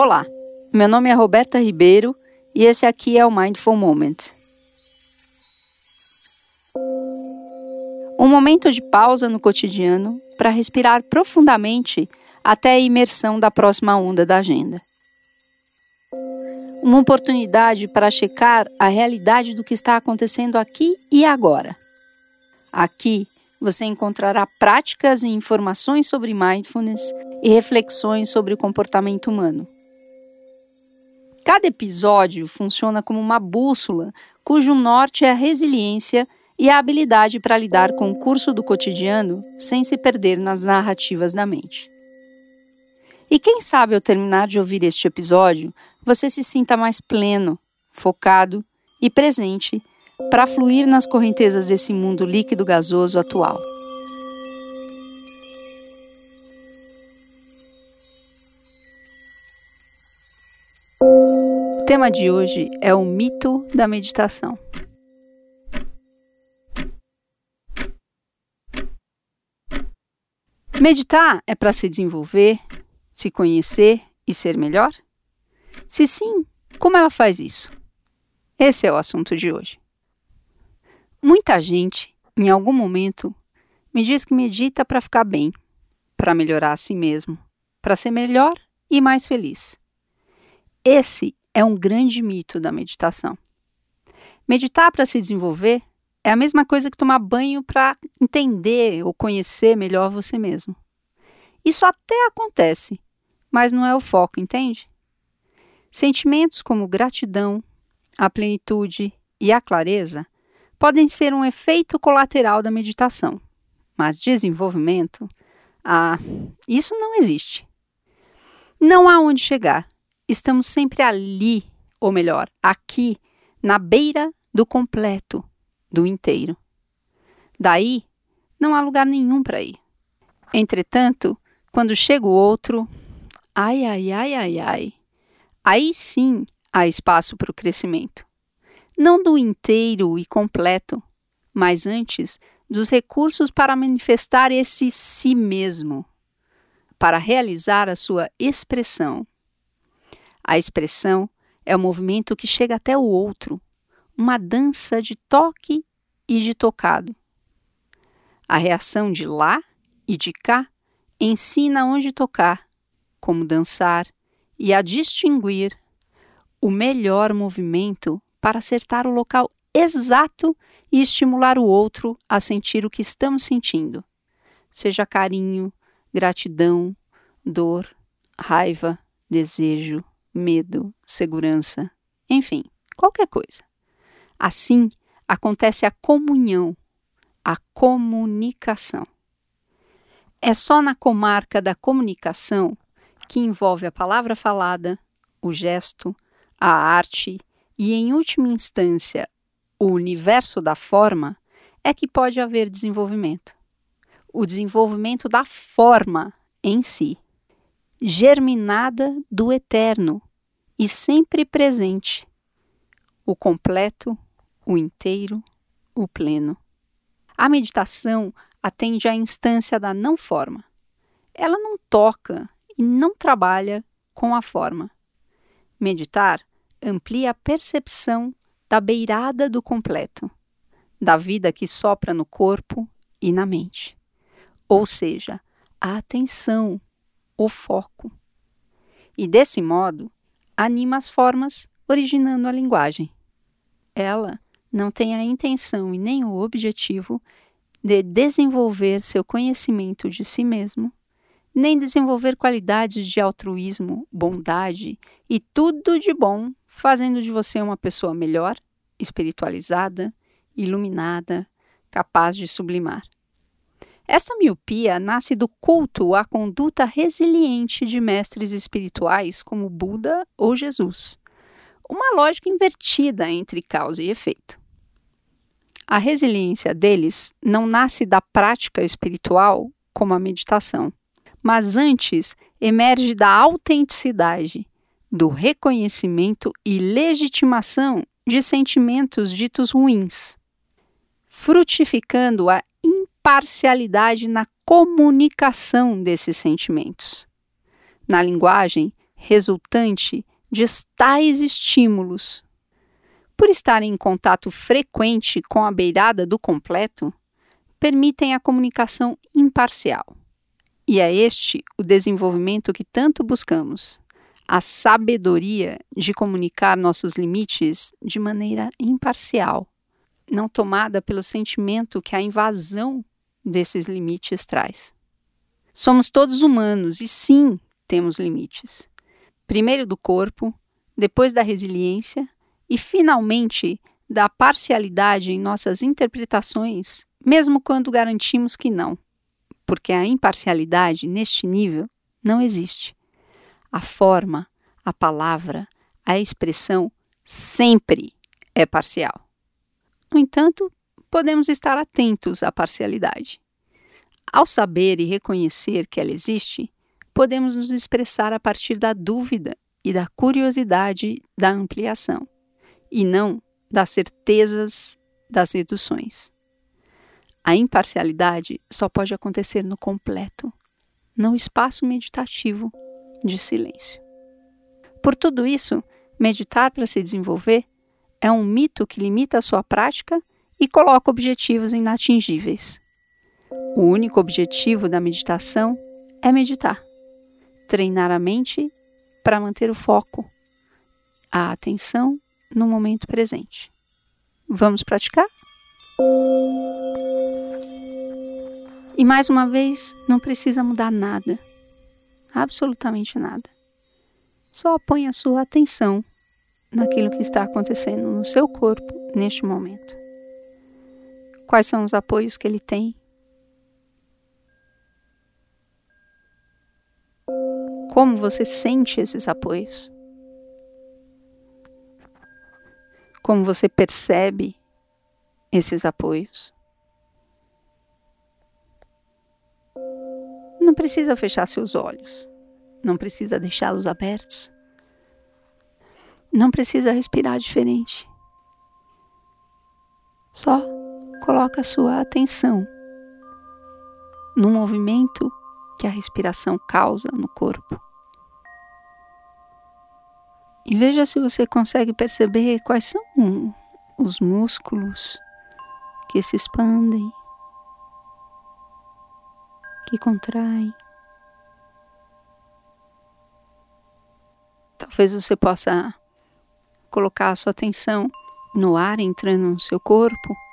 Olá, meu nome é Roberta Ribeiro e esse aqui é o Mindful Moment. Um momento de pausa no cotidiano para respirar profundamente até a imersão da próxima onda da agenda. Uma oportunidade para checar a realidade do que está acontecendo aqui e agora. Aqui você encontrará práticas e informações sobre mindfulness e reflexões sobre o comportamento humano. Cada episódio funciona como uma bússola cujo norte é a resiliência e a habilidade para lidar com o curso do cotidiano sem se perder nas narrativas da mente. E quem sabe ao terminar de ouvir este episódio, você se sinta mais pleno, focado e presente para fluir nas correntezas desse mundo líquido gasoso atual. Tema de hoje é o mito da meditação. Meditar é para se desenvolver, se conhecer e ser melhor? Se sim, como ela faz isso? Esse é o assunto de hoje. Muita gente, em algum momento, me diz que medita para ficar bem, para melhorar a si mesmo, para ser melhor e mais feliz. Esse é um grande mito da meditação. Meditar para se desenvolver é a mesma coisa que tomar banho para entender ou conhecer melhor você mesmo. Isso até acontece, mas não é o foco, entende? Sentimentos como gratidão, a plenitude e a clareza podem ser um efeito colateral da meditação, mas desenvolvimento, ah, isso não existe. Não há onde chegar estamos sempre ali, ou melhor, aqui, na beira do completo, do inteiro. Daí, não há lugar nenhum para ir. Entretanto, quando chega o outro, ai, ai, ai, ai, ai, aí sim há espaço para o crescimento. Não do inteiro e completo, mas antes dos recursos para manifestar esse si mesmo, para realizar a sua expressão a expressão é o movimento que chega até o outro, uma dança de toque e de tocado. A reação de lá e de cá ensina onde tocar, como dançar e a distinguir o melhor movimento para acertar o local exato e estimular o outro a sentir o que estamos sentindo, seja carinho, gratidão, dor, raiva, desejo, medo, segurança, enfim, qualquer coisa. Assim, acontece a comunhão, a comunicação. É só na comarca da comunicação, que envolve a palavra falada, o gesto, a arte e, em última instância, o universo da forma, é que pode haver desenvolvimento. O desenvolvimento da forma em si germinada do eterno e sempre presente, o completo, o inteiro, o pleno. A meditação atende à instância da não forma. Ela não toca e não trabalha com a forma. Meditar amplia a percepção da beirada do completo, da vida que sopra no corpo e na mente. Ou seja, a atenção o foco. E desse modo, anima as formas, originando a linguagem. Ela não tem a intenção e nem o objetivo de desenvolver seu conhecimento de si mesmo, nem desenvolver qualidades de altruísmo, bondade e tudo de bom, fazendo de você uma pessoa melhor, espiritualizada, iluminada, capaz de sublimar. Essa miopia nasce do culto à conduta resiliente de mestres espirituais como Buda ou Jesus, uma lógica invertida entre causa e efeito. A resiliência deles não nasce da prática espiritual, como a meditação, mas antes emerge da autenticidade, do reconhecimento e legitimação de sentimentos ditos ruins, frutificando a parcialidade na comunicação desses sentimentos. Na linguagem, resultante de tais estímulos. Por estarem em contato frequente com a beirada do completo, permitem a comunicação imparcial. E é este o desenvolvimento que tanto buscamos: a sabedoria de comunicar nossos limites de maneira imparcial, não tomada pelo sentimento que a invasão desses limites traz. Somos todos humanos e sim temos limites. Primeiro do corpo, depois da resiliência e, finalmente, da parcialidade em nossas interpretações, mesmo quando garantimos que não, porque a imparcialidade neste nível não existe. A forma, a palavra, a expressão sempre é parcial. No entanto, podemos estar atentos à parcialidade. Ao saber e reconhecer que ela existe, podemos nos expressar a partir da dúvida e da curiosidade da ampliação, e não das certezas das reduções. A imparcialidade só pode acontecer no completo, no espaço meditativo de silêncio. Por tudo isso, meditar para se desenvolver é um mito que limita a sua prática e coloca objetivos inatingíveis. O único objetivo da meditação é meditar, treinar a mente para manter o foco, a atenção no momento presente. Vamos praticar? E mais uma vez, não precisa mudar nada, absolutamente nada. Só põe a sua atenção naquilo que está acontecendo no seu corpo neste momento. Quais são os apoios que ele tem? Como você sente esses apoios? Como você percebe esses apoios? Não precisa fechar seus olhos, não precisa deixá-los abertos, não precisa respirar diferente. Só coloca sua atenção no movimento que a respiração causa no corpo. E veja se você consegue perceber quais são os músculos que se expandem, que contraem. Talvez você possa colocar a sua atenção no ar entrando no seu corpo.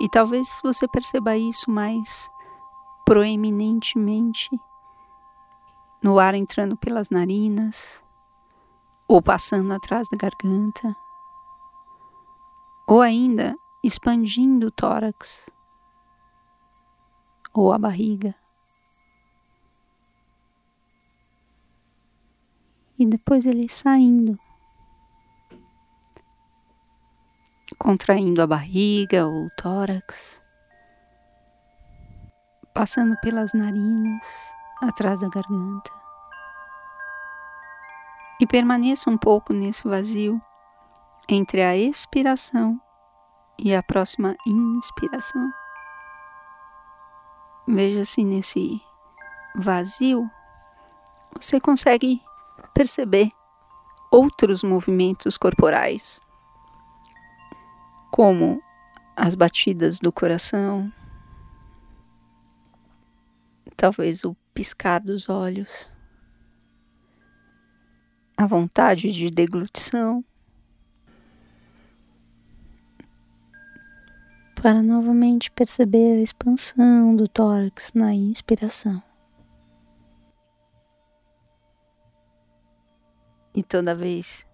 E talvez você perceba isso mais proeminentemente no ar entrando pelas narinas, ou passando atrás da garganta, ou ainda expandindo o tórax ou a barriga. E depois ele saindo, contraindo a barriga ou o tórax, passando pelas narinas atrás da garganta. E permaneça um pouco nesse vazio entre a expiração e a próxima inspiração. Veja se nesse vazio você consegue perceber outros movimentos corporais, como as batidas do coração, talvez o piscar dos olhos, a vontade de deglutição, para novamente perceber a expansão do tórax na inspiração. E toda vez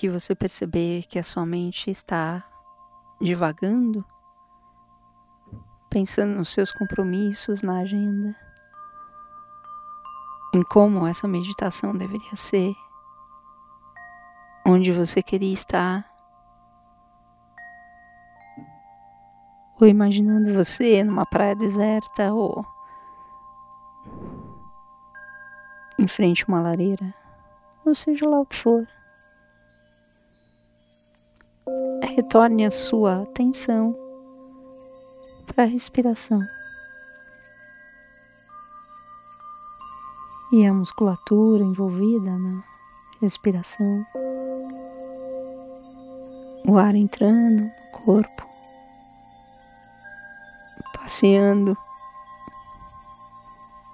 que você perceber que a sua mente está divagando, pensando nos seus compromissos na agenda, em como essa meditação deveria ser, onde você queria estar, ou imaginando você numa praia deserta ou em frente a uma lareira, ou seja lá o que for. Retorne a sua atenção para a respiração. e a musculatura envolvida na respiração, o ar entrando no corpo, passeando,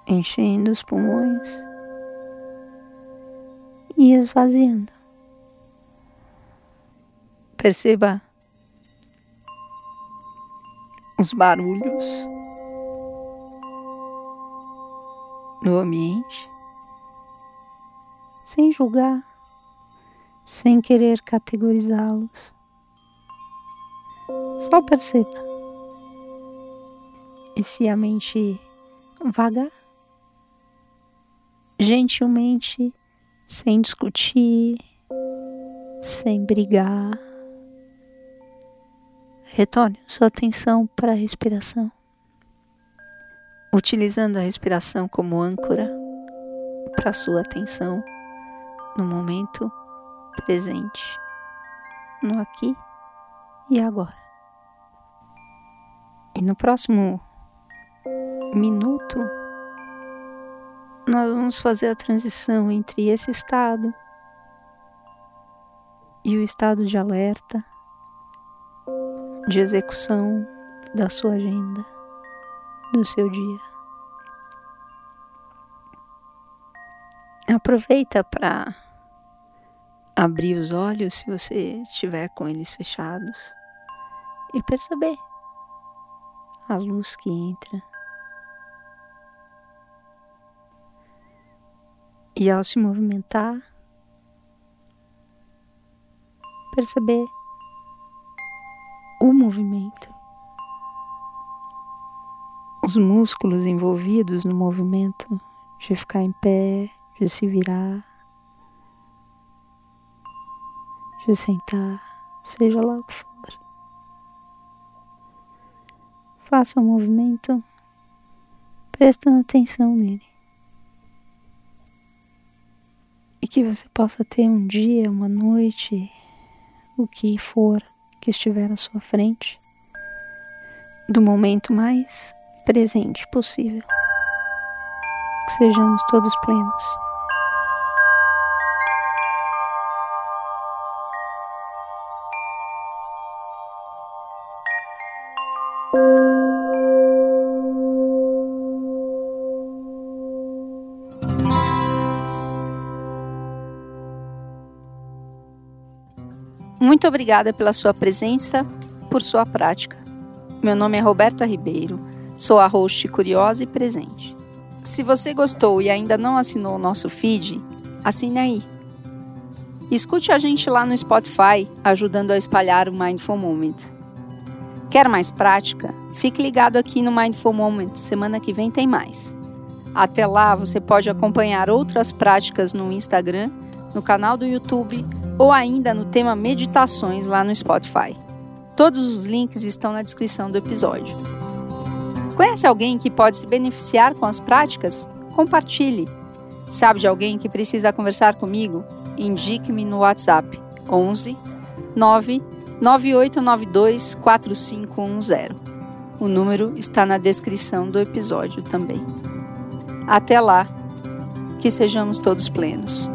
enchendo os pulmões e esvaziando. Perceba os barulhos no ambiente, sem julgar, sem querer categorizá-los. Só perceba. E se a mente vagar, gentilmente, sem discutir, sem brigar, retorne sua atenção para a respiração utilizando a respiração como âncora para sua atenção no momento presente, no aqui e agora. E no próximo minuto, nós vamos fazer a transição entre esse estado e o estado de alerta, de execução da sua agenda do seu dia. Aproveita para abrir os olhos se você estiver com eles fechados e perceber a luz que entra. E ao se movimentar, perceber o movimento os músculos envolvidos no movimento de ficar em pé, de se virar, de sentar, seja lá o que for. Faça o movimento prestando atenção nele. E que você possa ter um dia, uma noite, o que for que estiver à sua frente, do momento mais presente possível. Que sejamos todos plenos. Muito obrigada pela sua presença, por sua prática. Meu nome é Roberta Ribeiro Sou a host curiosa e presente. Se você gostou e ainda não assinou o nosso feed, assine aí. Escute a gente lá no Spotify, ajudando a espalhar o Mindful Moment. Quer mais prática? Fique ligado aqui no Mindful Moment, semana que vem tem mais. Até lá, você pode acompanhar outras práticas no Instagram, no canal do YouTube ou ainda no tema Meditações lá no Spotify. Todos os links estão na descrição do episódio. Conhece alguém que pode se beneficiar com as práticas? Compartilhe. Sabe de alguém que precisa conversar comigo? Indique-me no WhatsApp 11 9 9892 4510. O número está na descrição do episódio também. Até lá, que sejamos todos plenos.